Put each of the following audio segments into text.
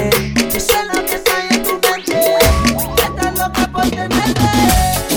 Yo sé lo que soy en tu mente. Estás loca por tenerte.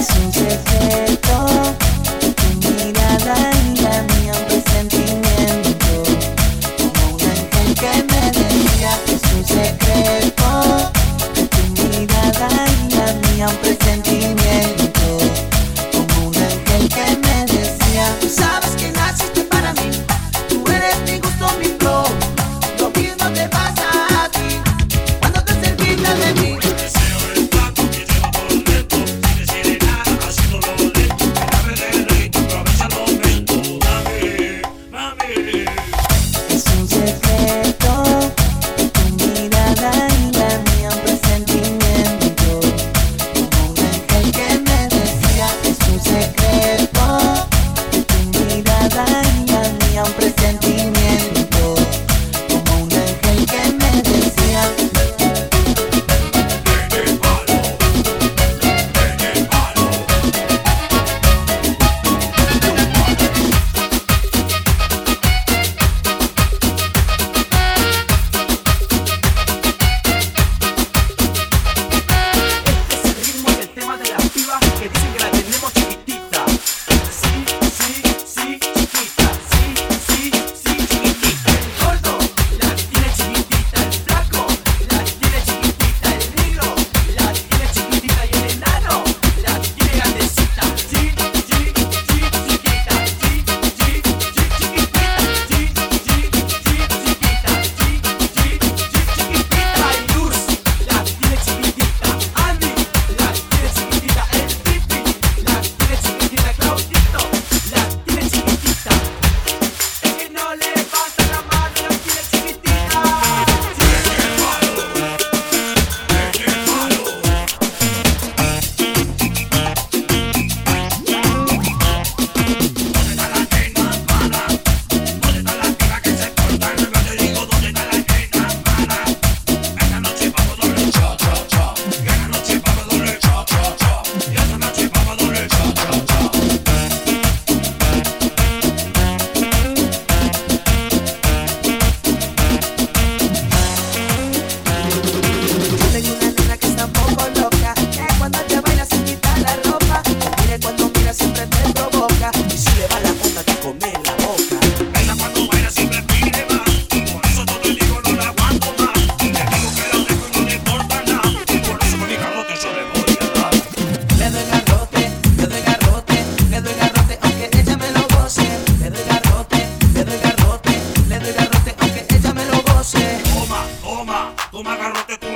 Toma garrote tú.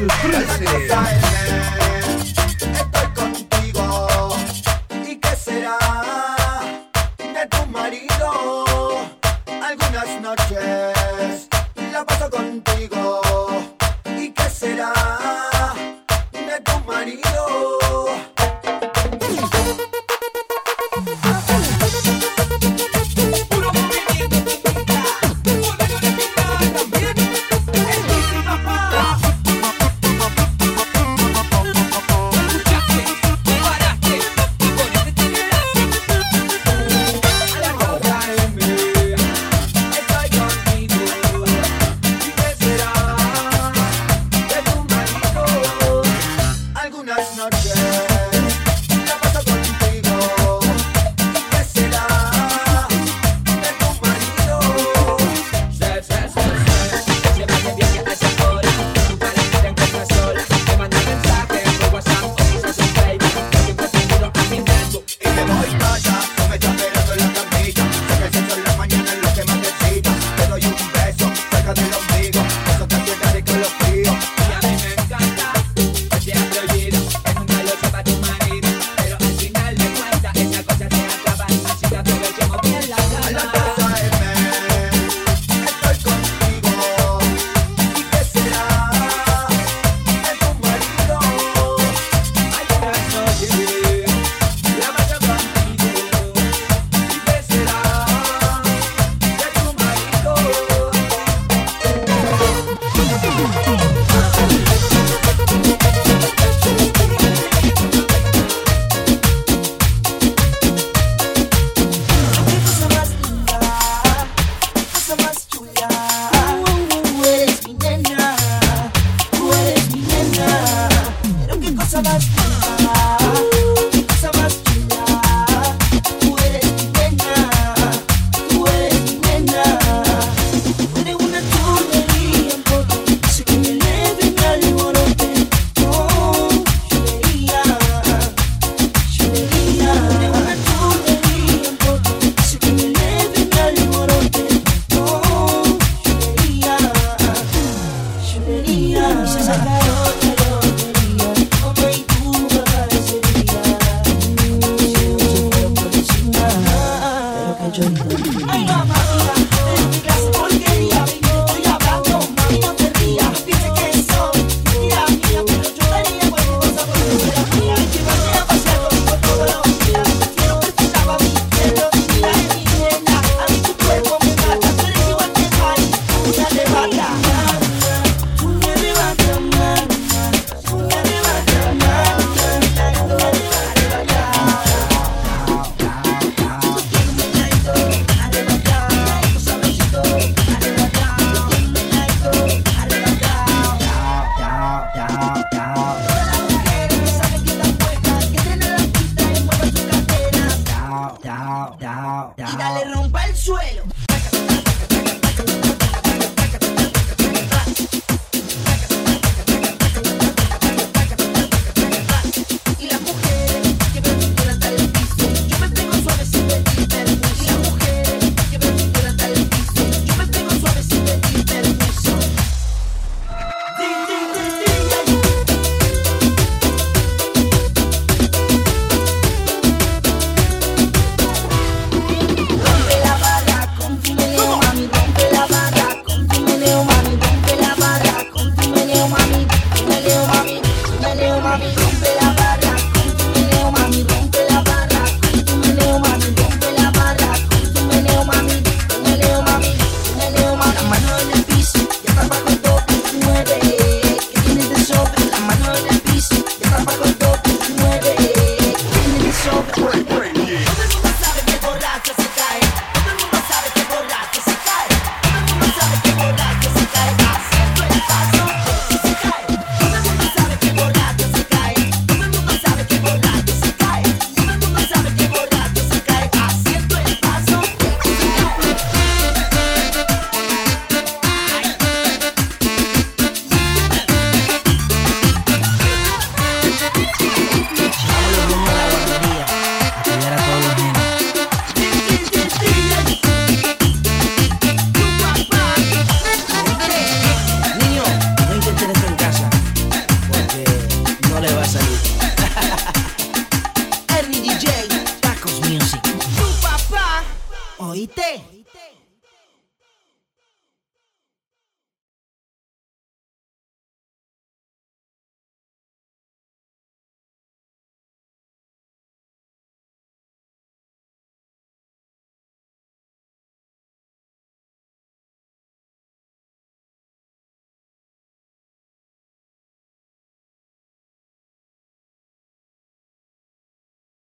you. the ones